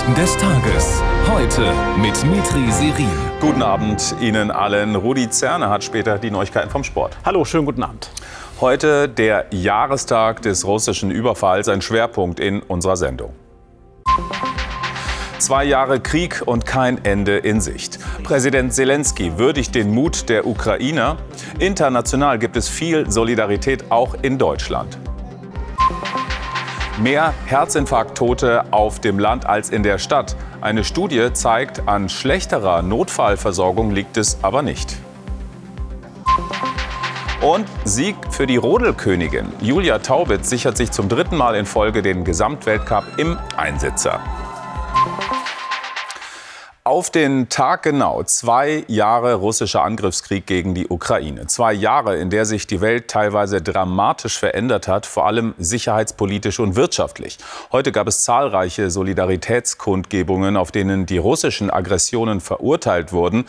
Nachrichten des Tages. Heute mit Mitri Serin. Guten Abend Ihnen allen. Rudi Zerne hat später die Neuigkeiten vom Sport. Hallo, schönen guten Abend. Heute der Jahrestag des russischen Überfalls, ein Schwerpunkt in unserer Sendung. Zwei Jahre Krieg und kein Ende in Sicht. Präsident Zelensky würdigt den Mut der Ukrainer. International gibt es viel Solidarität auch in Deutschland. Mehr Herzinfarkttote auf dem Land als in der Stadt. Eine Studie zeigt, an schlechterer Notfallversorgung liegt es aber nicht. Und Sieg für die Rodelkönigin. Julia Taubitz sichert sich zum dritten Mal in Folge den Gesamtweltcup im Einsitzer. Auf den Tag genau zwei Jahre russischer Angriffskrieg gegen die Ukraine. Zwei Jahre, in der sich die Welt teilweise dramatisch verändert hat, vor allem sicherheitspolitisch und wirtschaftlich. Heute gab es zahlreiche Solidaritätskundgebungen, auf denen die russischen Aggressionen verurteilt wurden.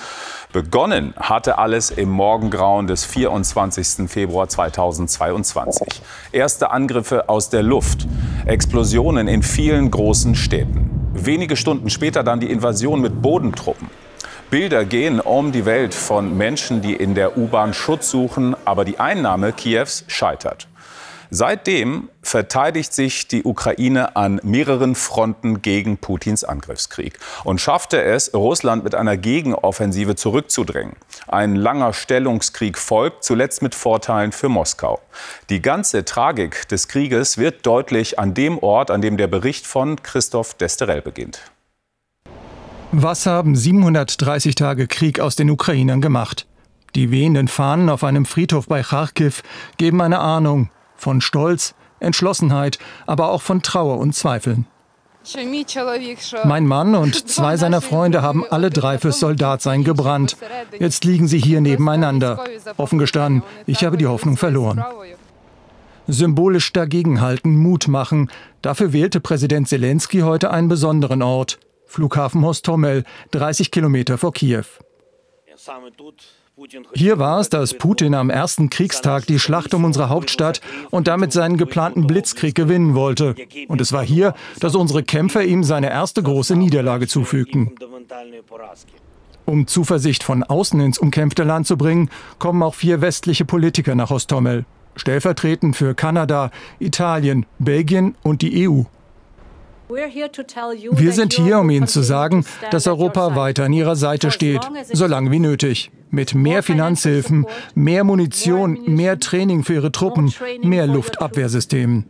Begonnen hatte alles im Morgengrauen des 24. Februar 2022. Erste Angriffe aus der Luft, Explosionen in vielen großen Städten. Wenige Stunden später dann die Invasion mit Bodentruppen. Bilder gehen um die Welt von Menschen, die in der U-Bahn Schutz suchen, aber die Einnahme Kiews scheitert. Seitdem verteidigt sich die Ukraine an mehreren Fronten gegen Putins Angriffskrieg und schaffte es, Russland mit einer Gegenoffensive zurückzudrängen. Ein langer Stellungskrieg folgt, zuletzt mit Vorteilen für Moskau. Die ganze Tragik des Krieges wird deutlich an dem Ort, an dem der Bericht von Christoph Desterel beginnt. Was haben 730 Tage Krieg aus den Ukrainern gemacht? Die wehenden Fahnen auf einem Friedhof bei Kharkiv geben eine Ahnung, von Stolz, Entschlossenheit, aber auch von Trauer und Zweifeln. Mein Mann und zwei seiner Freunde haben alle drei fürs Soldatsein gebrannt. Jetzt liegen sie hier nebeneinander. Offen gestanden, ich habe die Hoffnung verloren. Symbolisch dagegenhalten, Mut machen. Dafür wählte Präsident Zelensky heute einen besonderen Ort. Flughafen Hostomel, 30 Kilometer vor Kiew. Hier war es, dass Putin am ersten Kriegstag die Schlacht um unsere Hauptstadt und damit seinen geplanten Blitzkrieg gewinnen wollte. Und es war hier, dass unsere Kämpfer ihm seine erste große Niederlage zufügten. Um Zuversicht von außen ins umkämpfte Land zu bringen, kommen auch vier westliche Politiker nach Ostomel. Stellvertretend für Kanada, Italien, Belgien und die EU. Wir sind hier, um Ihnen zu sagen, dass Europa weiter an Ihrer Seite steht, solange wie nötig. Mit mehr Finanzhilfen, mehr Munition, mehr Training für Ihre Truppen, mehr Luftabwehrsystemen.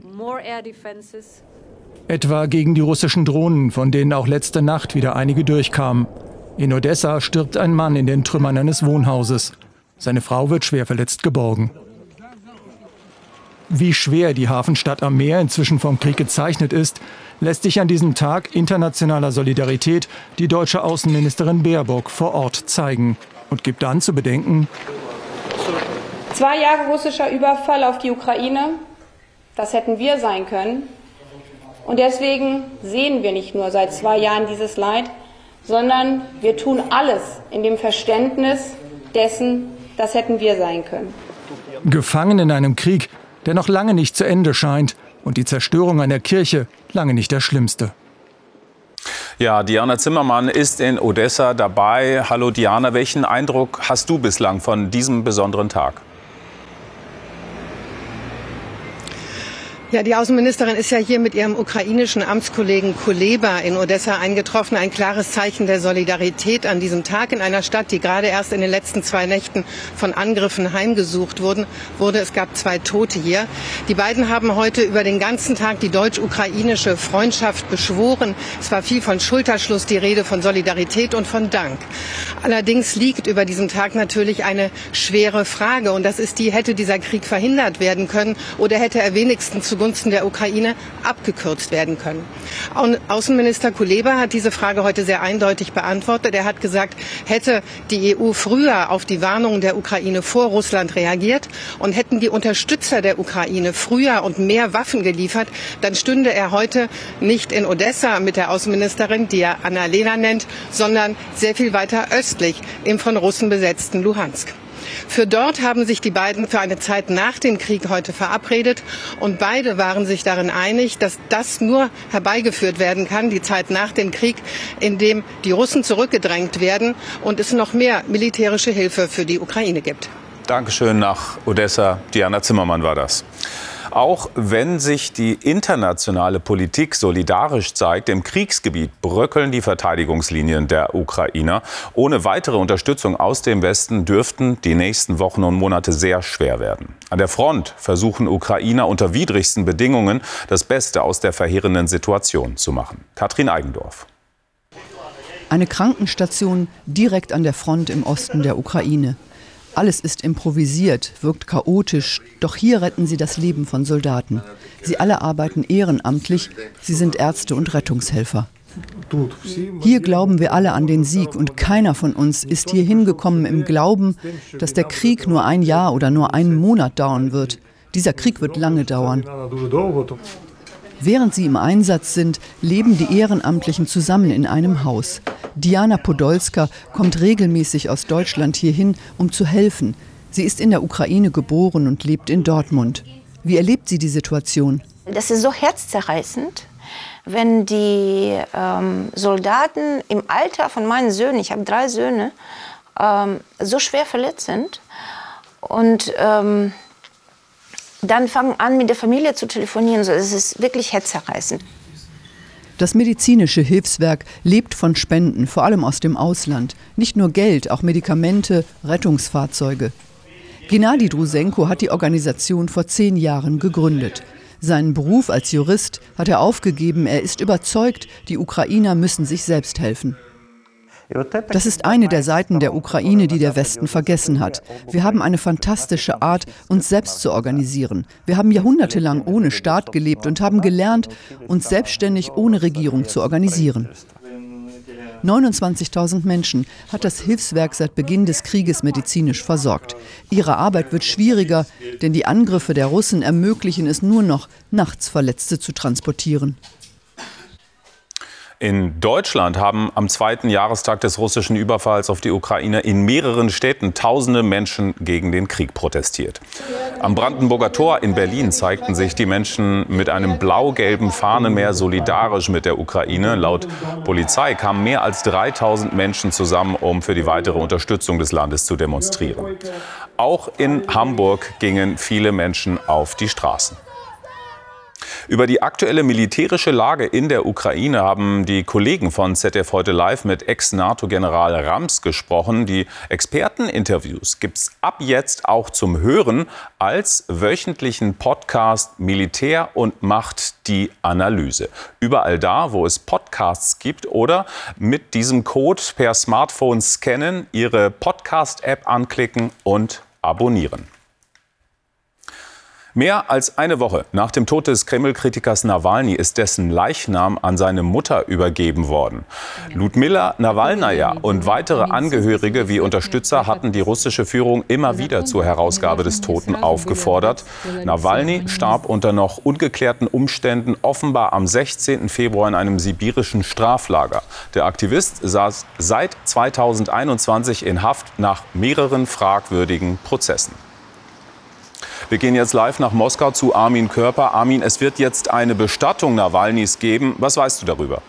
Etwa gegen die russischen Drohnen, von denen auch letzte Nacht wieder einige durchkamen. In Odessa stirbt ein Mann in den Trümmern eines Wohnhauses. Seine Frau wird schwer verletzt geborgen. Wie schwer die Hafenstadt am Meer inzwischen vom Krieg gezeichnet ist, lässt sich an diesem Tag internationaler Solidarität die deutsche Außenministerin Baerbock vor Ort zeigen und gibt dann zu bedenken, Zwei Jahre russischer Überfall auf die Ukraine, das hätten wir sein können. Und deswegen sehen wir nicht nur seit zwei Jahren dieses Leid, sondern wir tun alles in dem Verständnis dessen, das hätten wir sein können. Gefangen in einem Krieg, der noch lange nicht zu Ende scheint und die Zerstörung einer Kirche lange nicht das Schlimmste. Ja, Diana Zimmermann ist in Odessa dabei. Hallo Diana, welchen Eindruck hast du bislang von diesem besonderen Tag? Ja, die Außenministerin ist ja hier mit ihrem ukrainischen Amtskollegen Kuleba in Odessa eingetroffen. Ein klares Zeichen der Solidarität an diesem Tag in einer Stadt, die gerade erst in den letzten zwei Nächten von Angriffen heimgesucht wurden, wurde. Es gab zwei Tote hier. Die beiden haben heute über den ganzen Tag die deutsch-ukrainische Freundschaft beschworen. Es war viel von Schulterschluss die Rede, von Solidarität und von Dank. Allerdings liegt über diesem Tag natürlich eine schwere Frage. Und das ist die, hätte dieser Krieg verhindert werden können oder hätte er wenigstens zu zugunsten der Ukraine abgekürzt werden können. Außenminister Kuleba hat diese Frage heute sehr eindeutig beantwortet. Er hat gesagt, hätte die EU früher auf die Warnungen der Ukraine vor Russland reagiert und hätten die Unterstützer der Ukraine früher und mehr Waffen geliefert, dann stünde er heute nicht in Odessa mit der Außenministerin, die er Annalena nennt, sondern sehr viel weiter östlich im von Russen besetzten Luhansk. Für dort haben sich die beiden für eine Zeit nach dem Krieg heute verabredet und beide waren sich darin einig, dass das nur herbeigeführt werden kann, die Zeit nach dem Krieg, in dem die Russen zurückgedrängt werden und es noch mehr militärische Hilfe für die Ukraine gibt. Dankeschön nach Odessa. Diana Zimmermann war das. Auch wenn sich die internationale Politik solidarisch zeigt, im Kriegsgebiet bröckeln die Verteidigungslinien der Ukrainer. Ohne weitere Unterstützung aus dem Westen dürften die nächsten Wochen und Monate sehr schwer werden. An der Front versuchen Ukrainer unter widrigsten Bedingungen das Beste aus der verheerenden Situation zu machen. Katrin Eigendorf. Eine Krankenstation direkt an der Front im Osten der Ukraine. Alles ist improvisiert, wirkt chaotisch, doch hier retten sie das Leben von Soldaten. Sie alle arbeiten ehrenamtlich, sie sind Ärzte und Rettungshelfer. Hier glauben wir alle an den Sieg und keiner von uns ist hier hingekommen im Glauben, dass der Krieg nur ein Jahr oder nur einen Monat dauern wird. Dieser Krieg wird lange dauern. Während sie im Einsatz sind, leben die Ehrenamtlichen zusammen in einem Haus. Diana Podolska kommt regelmäßig aus Deutschland hierhin, um zu helfen. Sie ist in der Ukraine geboren und lebt in Dortmund. Wie erlebt sie die Situation? Das ist so herzzerreißend, wenn die ähm, Soldaten im Alter von meinen Söhnen, ich habe drei Söhne, ähm, so schwer verletzt sind und ähm, dann fangen an, mit der Familie zu telefonieren. Es ist wirklich herzerreißend. Das medizinische Hilfswerk lebt von Spenden, vor allem aus dem Ausland. Nicht nur Geld, auch Medikamente, Rettungsfahrzeuge. Gennady Drusenko hat die Organisation vor zehn Jahren gegründet. Seinen Beruf als Jurist hat er aufgegeben. Er ist überzeugt, die Ukrainer müssen sich selbst helfen. Das ist eine der Seiten der Ukraine, die der Westen vergessen hat. Wir haben eine fantastische Art, uns selbst zu organisieren. Wir haben jahrhundertelang ohne Staat gelebt und haben gelernt, uns selbstständig ohne Regierung zu organisieren. 29.000 Menschen hat das Hilfswerk seit Beginn des Krieges medizinisch versorgt. Ihre Arbeit wird schwieriger, denn die Angriffe der Russen ermöglichen es nur noch, nachts Verletzte zu transportieren. In Deutschland haben am zweiten Jahrestag des russischen Überfalls auf die Ukraine in mehreren Städten tausende Menschen gegen den Krieg protestiert. Am Brandenburger Tor in Berlin zeigten sich die Menschen mit einem blau-gelben Fahnenmeer solidarisch mit der Ukraine. Laut Polizei kamen mehr als 3000 Menschen zusammen, um für die weitere Unterstützung des Landes zu demonstrieren. Auch in Hamburg gingen viele Menschen auf die Straßen. Über die aktuelle militärische Lage in der Ukraine haben die Kollegen von ZDF heute live mit Ex-NATO-General Rams gesprochen. Die Experteninterviews gibt es ab jetzt auch zum Hören als wöchentlichen Podcast Militär und Macht die Analyse. Überall da, wo es Podcasts gibt oder mit diesem Code per Smartphone scannen, Ihre Podcast-App anklicken und abonnieren. Mehr als eine Woche nach dem Tod des Kreml-Kritikers Nawalny ist dessen Leichnam an seine Mutter übergeben worden. Ludmilla Nawalnaja und weitere Angehörige wie Unterstützer hatten die russische Führung immer wieder zur Herausgabe des Toten aufgefordert. Nawalny starb unter noch ungeklärten Umständen offenbar am 16. Februar in einem sibirischen Straflager. Der Aktivist saß seit 2021 in Haft nach mehreren fragwürdigen Prozessen. Wir gehen jetzt live nach Moskau zu Armin Körper. Armin, es wird jetzt eine Bestattung Nawalnys geben. Was weißt du darüber?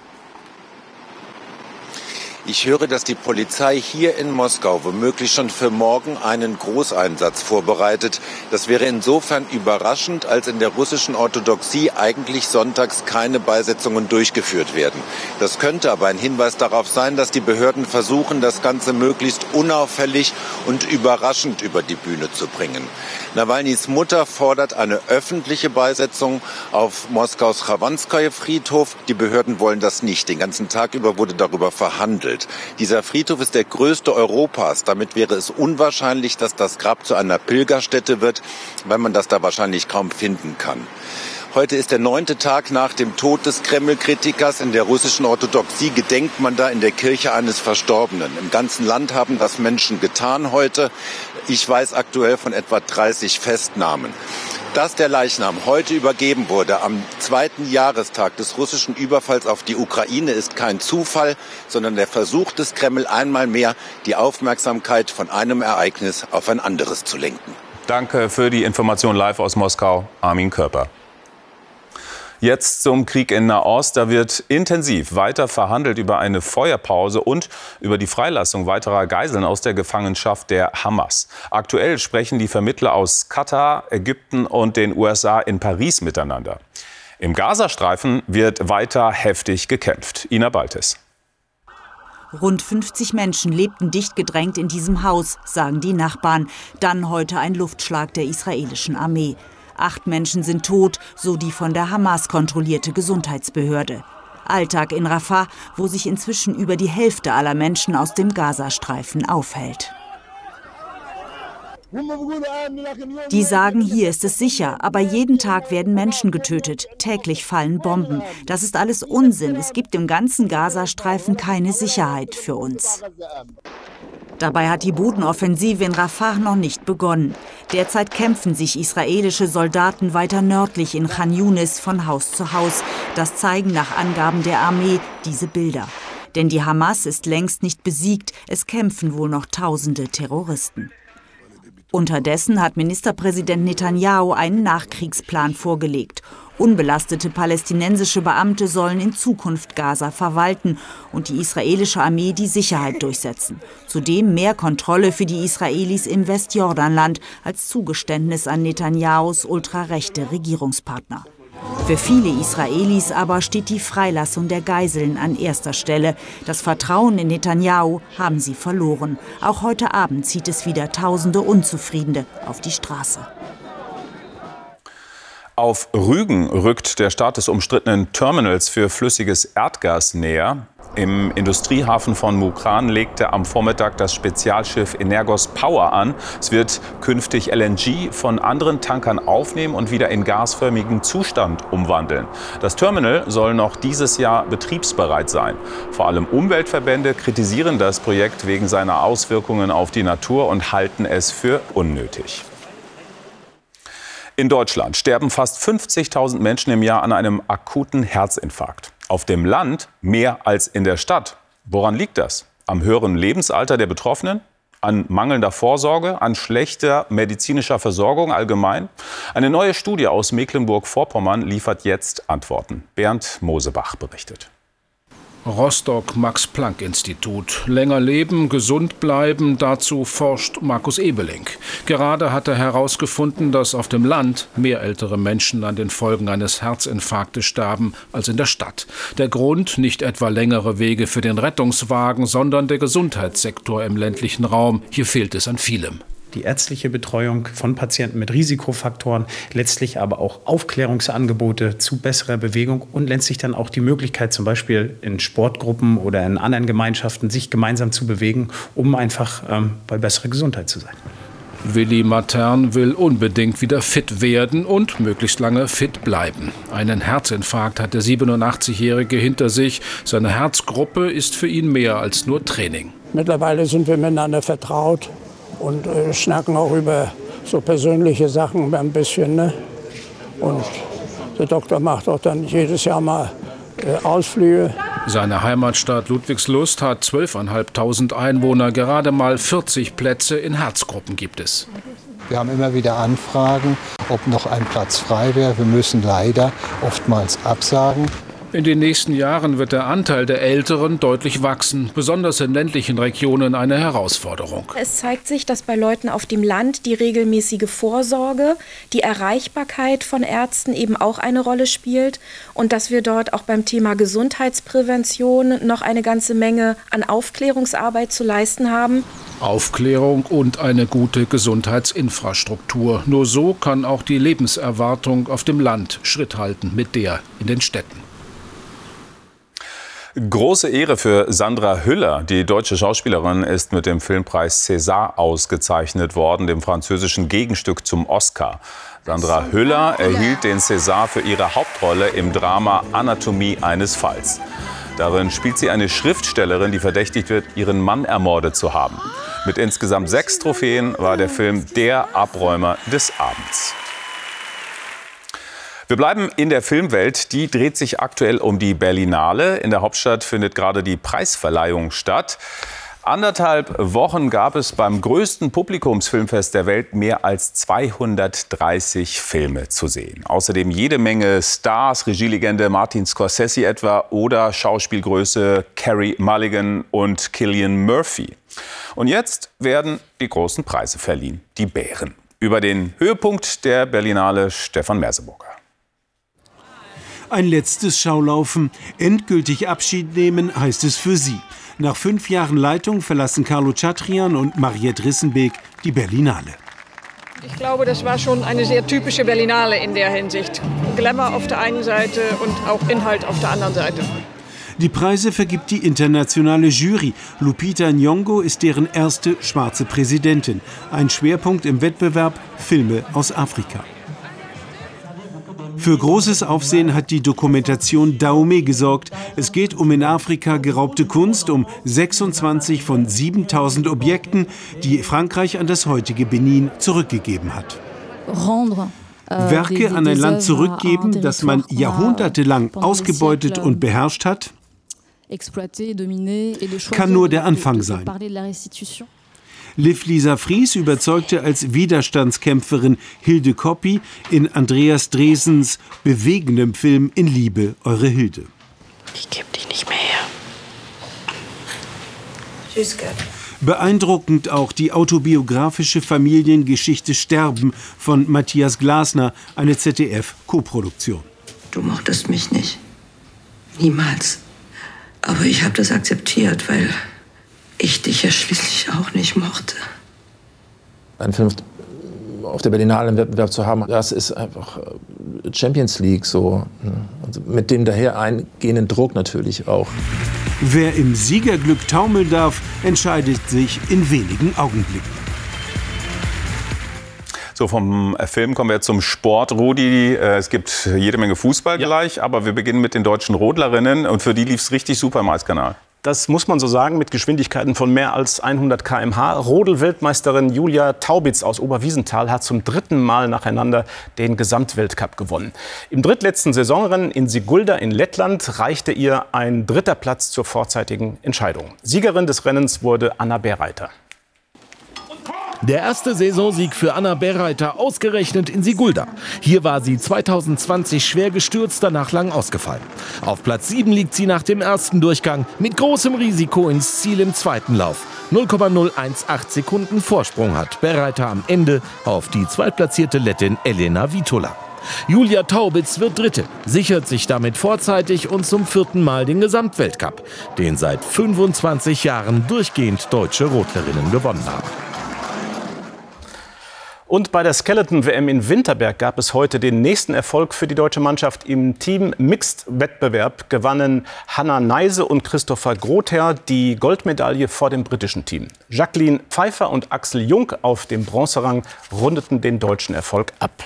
Ich höre, dass die Polizei hier in Moskau womöglich schon für morgen einen Großeinsatz vorbereitet. Das wäre insofern überraschend, als in der russischen Orthodoxie eigentlich sonntags keine Beisetzungen durchgeführt werden. Das könnte aber ein Hinweis darauf sein, dass die Behörden versuchen, das Ganze möglichst unauffällig und überraschend über die Bühne zu bringen. Nawalnys Mutter fordert eine öffentliche Beisetzung auf Moskaus Chawanskoje Friedhof. Die Behörden wollen das nicht. Den ganzen Tag über wurde darüber verhandelt behandelt. Dieser Friedhof ist der größte Europas. Damit wäre es unwahrscheinlich, dass das Grab zu einer Pilgerstätte wird, weil man das da wahrscheinlich kaum finden kann. Heute ist der neunte Tag nach dem Tod des Kreml-Kritikers. In der russischen Orthodoxie gedenkt man da in der Kirche eines Verstorbenen. Im ganzen Land haben das Menschen getan heute. Ich weiß aktuell von etwa 30 Festnahmen. Dass der Leichnam heute übergeben wurde, am zweiten Jahrestag des russischen Überfalls auf die Ukraine, ist kein Zufall, sondern der Versuch des Kreml einmal mehr, die Aufmerksamkeit von einem Ereignis auf ein anderes zu lenken. Danke für die Information live aus Moskau, Armin Körper. Jetzt zum Krieg in Nahost. Da wird intensiv weiter verhandelt über eine Feuerpause und über die Freilassung weiterer Geiseln aus der Gefangenschaft der Hamas. Aktuell sprechen die Vermittler aus Katar, Ägypten und den USA in Paris miteinander. Im Gazastreifen wird weiter heftig gekämpft. Ina Baltes. Rund 50 Menschen lebten dicht gedrängt in diesem Haus, sagen die Nachbarn. Dann heute ein Luftschlag der israelischen Armee. Acht Menschen sind tot, so die von der Hamas kontrollierte Gesundheitsbehörde. Alltag in Rafah, wo sich inzwischen über die Hälfte aller Menschen aus dem Gazastreifen aufhält. Die sagen, hier ist es sicher, aber jeden Tag werden Menschen getötet, täglich fallen Bomben. Das ist alles Unsinn. Es gibt im ganzen Gazastreifen keine Sicherheit für uns. Dabei hat die Bodenoffensive in Rafah noch nicht begonnen. Derzeit kämpfen sich israelische Soldaten weiter nördlich in Khan Yunis von Haus zu Haus. Das zeigen nach Angaben der Armee diese Bilder. Denn die Hamas ist längst nicht besiegt, es kämpfen wohl noch tausende Terroristen. Unterdessen hat Ministerpräsident Netanyahu einen Nachkriegsplan vorgelegt. Unbelastete palästinensische Beamte sollen in Zukunft Gaza verwalten und die israelische Armee die Sicherheit durchsetzen. Zudem mehr Kontrolle für die Israelis im Westjordanland als Zugeständnis an Netanyahus ultrarechte Regierungspartner. Für viele Israelis aber steht die Freilassung der Geiseln an erster Stelle. Das Vertrauen in Netanyahu haben sie verloren. Auch heute Abend zieht es wieder tausende Unzufriedene auf die Straße. Auf Rügen rückt der Start des umstrittenen Terminals für flüssiges Erdgas näher. Im Industriehafen von Mukran legte am Vormittag das Spezialschiff Energos Power an. Es wird künftig LNG von anderen Tankern aufnehmen und wieder in gasförmigen Zustand umwandeln. Das Terminal soll noch dieses Jahr betriebsbereit sein. Vor allem Umweltverbände kritisieren das Projekt wegen seiner Auswirkungen auf die Natur und halten es für unnötig. In Deutschland sterben fast 50.000 Menschen im Jahr an einem akuten Herzinfarkt. Auf dem Land mehr als in der Stadt. Woran liegt das? Am höheren Lebensalter der Betroffenen? An mangelnder Vorsorge? An schlechter medizinischer Versorgung allgemein? Eine neue Studie aus Mecklenburg-Vorpommern liefert jetzt Antworten. Bernd Mosebach berichtet. Rostock-Max-Planck-Institut. Länger leben, gesund bleiben, dazu forscht Markus Ebeling. Gerade hat er herausgefunden, dass auf dem Land mehr ältere Menschen an den Folgen eines Herzinfarktes starben als in der Stadt. Der Grund nicht etwa längere Wege für den Rettungswagen, sondern der Gesundheitssektor im ländlichen Raum. Hier fehlt es an vielem die ärztliche Betreuung von Patienten mit Risikofaktoren, letztlich aber auch Aufklärungsangebote zu besserer Bewegung und letztlich dann auch die Möglichkeit, zum Beispiel in Sportgruppen oder in anderen Gemeinschaften sich gemeinsam zu bewegen, um einfach ähm, bei besserer Gesundheit zu sein. Willi Matern will unbedingt wieder fit werden und möglichst lange fit bleiben. Einen Herzinfarkt hat der 87-Jährige hinter sich. Seine Herzgruppe ist für ihn mehr als nur Training. Mittlerweile sind wir miteinander vertraut und äh, schnacken auch über so persönliche Sachen ein bisschen. Ne? Und der Doktor macht auch dann jedes Jahr mal äh, Ausflüge. Seine Heimatstadt Ludwigslust hat 12.500 Einwohner. Gerade mal 40 Plätze in Herzgruppen gibt es. Wir haben immer wieder Anfragen, ob noch ein Platz frei wäre. Wir müssen leider oftmals absagen. In den nächsten Jahren wird der Anteil der Älteren deutlich wachsen, besonders in ländlichen Regionen eine Herausforderung. Es zeigt sich, dass bei Leuten auf dem Land die regelmäßige Vorsorge, die Erreichbarkeit von Ärzten eben auch eine Rolle spielt und dass wir dort auch beim Thema Gesundheitsprävention noch eine ganze Menge an Aufklärungsarbeit zu leisten haben. Aufklärung und eine gute Gesundheitsinfrastruktur. Nur so kann auch die Lebenserwartung auf dem Land Schritt halten mit der in den Städten. Große Ehre für Sandra Hüller. Die deutsche Schauspielerin ist mit dem Filmpreis César ausgezeichnet worden, dem französischen Gegenstück zum Oscar. Sandra Hüller erhielt den César für ihre Hauptrolle im Drama Anatomie eines Falls. Darin spielt sie eine Schriftstellerin, die verdächtigt wird, ihren Mann ermordet zu haben. Mit insgesamt sechs Trophäen war der Film der Abräumer des Abends. Wir bleiben in der Filmwelt. Die dreht sich aktuell um die Berlinale. In der Hauptstadt findet gerade die Preisverleihung statt. Anderthalb Wochen gab es beim größten Publikumsfilmfest der Welt mehr als 230 Filme zu sehen. Außerdem jede Menge Stars, Regielegende Martin Scorsese etwa oder Schauspielgröße Carrie Mulligan und Killian Murphy. Und jetzt werden die großen Preise verliehen, die Bären. Über den Höhepunkt der Berlinale Stefan Merseburger. Ein letztes Schaulaufen, endgültig Abschied nehmen, heißt es für sie. Nach fünf Jahren Leitung verlassen Carlo Chatrian und Mariette Rissenbeek die Berlinale. Ich glaube, das war schon eine sehr typische Berlinale in der Hinsicht. Glamour auf der einen Seite und auch Inhalt auf der anderen Seite. Die Preise vergibt die internationale Jury. Lupita Nyong'o ist deren erste schwarze Präsidentin. Ein Schwerpunkt im Wettbewerb Filme aus Afrika. Für großes Aufsehen hat die Dokumentation Dahomey gesorgt. Es geht um in Afrika geraubte Kunst, um 26 von 7000 Objekten, die Frankreich an das heutige Benin zurückgegeben hat. Euh, Werke an ein Land zurückgeben, das man jahrhundertelang ausgebeutet und beherrscht hat, kann nur der Anfang sein. Liv Lisa Fries überzeugte als Widerstandskämpferin Hilde Koppi in Andreas Dresens bewegendem Film In Liebe, eure Hilde. Ich geb dich nicht mehr her. Tschüss, Gott. Beeindruckend auch die autobiografische Familiengeschichte Sterben von Matthias Glasner, eine ZDF-Koproduktion. Du mochtest mich nicht. Niemals. Aber ich habe das akzeptiert, weil ich dich ja schließlich auch nicht mochte. Ein Film auf der Berlinale im Wettbewerb zu haben, das ist einfach äh, Champions League so. Also mit dem daher eingehenden Druck natürlich auch. Wer im Siegerglück taumeln darf, entscheidet sich in wenigen Augenblicken. So, vom Film kommen wir zum Sport. Rudi, äh, es gibt jede Menge Fußball ja. gleich, aber wir beginnen mit den deutschen Rodlerinnen und für die lief es richtig super im Eiskanal. Das muss man so sagen, mit Geschwindigkeiten von mehr als 100 km/h. Rodel-Weltmeisterin Julia Taubitz aus Oberwiesenthal hat zum dritten Mal nacheinander den Gesamtweltcup gewonnen. Im drittletzten Saisonrennen in Sigulda in Lettland reichte ihr ein dritter Platz zur vorzeitigen Entscheidung. Siegerin des Rennens wurde Anna Bereiter. Der erste Saisonsieg für Anna Berreiter ausgerechnet in Sigulda. Hier war sie 2020 schwer gestürzt, danach lang ausgefallen. Auf Platz 7 liegt sie nach dem ersten Durchgang mit großem Risiko ins Ziel im zweiten Lauf. 0,018 Sekunden Vorsprung hat Berreiter am Ende auf die zweitplatzierte Lettin Elena Vitola. Julia Taubitz wird Dritte, sichert sich damit vorzeitig und zum vierten Mal den Gesamtweltcup, den seit 25 Jahren durchgehend deutsche Rotlerinnen gewonnen haben. Und bei der Skeleton-WM in Winterberg gab es heute den nächsten Erfolg für die deutsche Mannschaft. Im Team-Mixed-Wettbewerb gewannen Hanna Neise und Christopher Grother die Goldmedaille vor dem britischen Team. Jacqueline Pfeiffer und Axel Jung auf dem Bronzerang rundeten den deutschen Erfolg ab.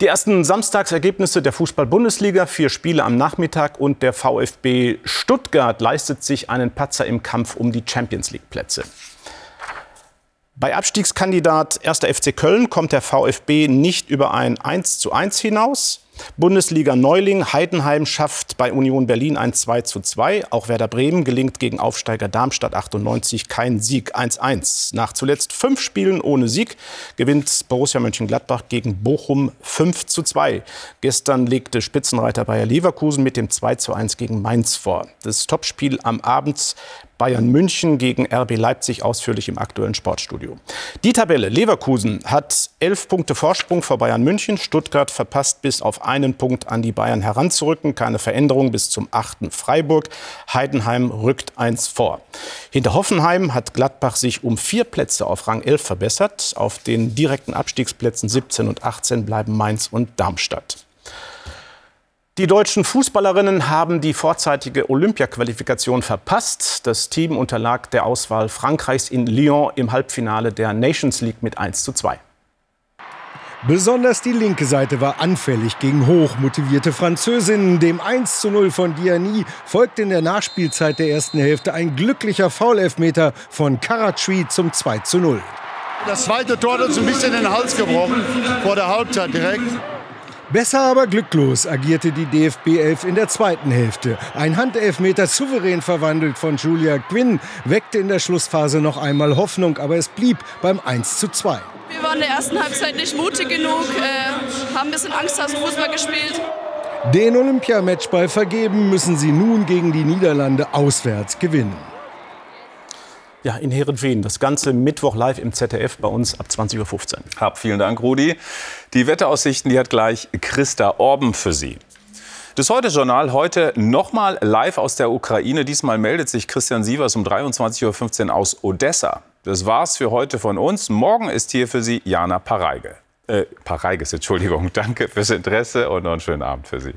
Die ersten Samstagsergebnisse der Fußball-Bundesliga, vier Spiele am Nachmittag und der VfB Stuttgart leistet sich einen Patzer im Kampf um die Champions League-Plätze. Bei Abstiegskandidat 1. FC Köln kommt der VfB nicht über ein 1 zu 1 hinaus. Bundesliga Neuling Heidenheim schafft bei Union Berlin ein 2 zu 2. Auch Werder Bremen gelingt gegen Aufsteiger Darmstadt 98 kein Sieg 1-1. Nach zuletzt fünf Spielen ohne Sieg gewinnt Borussia Mönchengladbach gegen Bochum 5 zu 2. Gestern legte Spitzenreiter Bayer Leverkusen mit dem 2 zu 1 gegen Mainz vor. Das Topspiel am Abend Bayern München gegen RB Leipzig ausführlich im aktuellen Sportstudio. Die Tabelle. Leverkusen hat elf Punkte Vorsprung vor Bayern München. Stuttgart verpasst bis auf einen Punkt an die Bayern heranzurücken. Keine Veränderung bis zum achten Freiburg. Heidenheim rückt eins vor. Hinter Hoffenheim hat Gladbach sich um vier Plätze auf Rang 11 verbessert. Auf den direkten Abstiegsplätzen 17 und 18 bleiben Mainz und Darmstadt. Die deutschen Fußballerinnen haben die vorzeitige Olympia-Qualifikation verpasst. Das Team unterlag der Auswahl Frankreichs in Lyon im Halbfinale der Nations League mit 1 zu 2. Besonders die linke Seite war anfällig gegen hochmotivierte Französinnen. Dem 1 zu 0 von Diani folgte in der Nachspielzeit der ersten Hälfte ein glücklicher Foulelfmeter von Karatschi zum 2 zu 0. Das zweite Tor hat uns ein bisschen den Hals gebrochen, vor der Halbzeit direkt. Besser aber glücklos agierte die DFB 11 in der zweiten Hälfte. Ein Handelfmeter souverän verwandelt von Julia Quinn weckte in der Schlussphase noch einmal Hoffnung, aber es blieb beim 1 zu 2. Wir waren in der ersten Halbzeit nicht mutig genug, äh, haben ein bisschen Angst aus dem Fußball gespielt. Den Olympiamatchball vergeben müssen sie nun gegen die Niederlande auswärts gewinnen. Ja, in Herenveen. Das Ganze Mittwoch live im ZDF bei uns ab 20.15 Uhr. Hab vielen Dank, Rudi. Die Wetteraussichten, die hat gleich Christa Orben für Sie. Das Heute-Journal heute nochmal live aus der Ukraine. Diesmal meldet sich Christian Sievers um 23.15 Uhr aus Odessa. Das war's für heute von uns. Morgen ist hier für Sie Jana Pareige. Äh, Pareiges, Entschuldigung. Danke fürs Interesse und noch einen schönen Abend für Sie.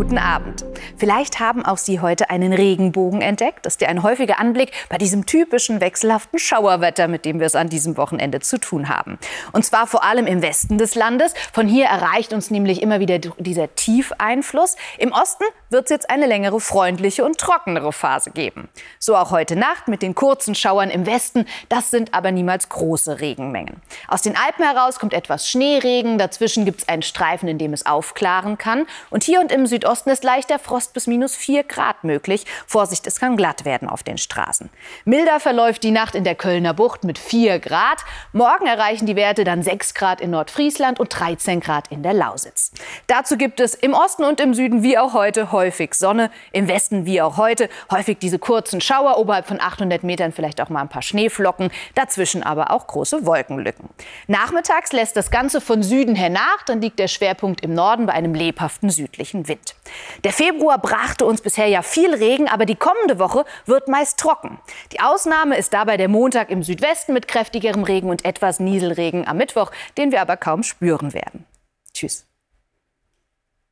Guten Abend. Vielleicht haben auch Sie heute einen Regenbogen entdeckt. Das ist ja ein häufiger Anblick bei diesem typischen wechselhaften Schauerwetter, mit dem wir es an diesem Wochenende zu tun haben. Und zwar vor allem im Westen des Landes. Von hier erreicht uns nämlich immer wieder dieser Tiefeinfluss. Im Osten wird es jetzt eine längere freundliche und trockenere Phase geben. So auch heute Nacht mit den kurzen Schauern im Westen. Das sind aber niemals große Regenmengen. Aus den Alpen heraus kommt etwas Schneeregen. Dazwischen gibt es einen Streifen, in dem es aufklaren kann. Und hier und im Südosten ist leichter Frost bis minus 4 Grad möglich. Vorsicht, es kann glatt werden auf den Straßen. Milder verläuft die Nacht in der Kölner Bucht mit 4 Grad. Morgen erreichen die Werte dann 6 Grad in Nordfriesland und 13 Grad in der Lausitz. Dazu gibt es im Osten und im Süden wie auch heute häufig Sonne. Im Westen wie auch heute häufig diese kurzen Schauer, oberhalb von 800 Metern vielleicht auch mal ein paar Schneeflocken. Dazwischen aber auch große Wolkenlücken. Nachmittags lässt das Ganze von Süden her nach. Dann liegt der Schwerpunkt im Norden bei einem lebhaften südlichen Wind. Der Februar brachte uns bisher ja viel Regen, aber die kommende Woche wird meist trocken. Die Ausnahme ist dabei der Montag im Südwesten mit kräftigerem Regen und etwas Nieselregen am Mittwoch, den wir aber kaum spüren werden. Tschüss.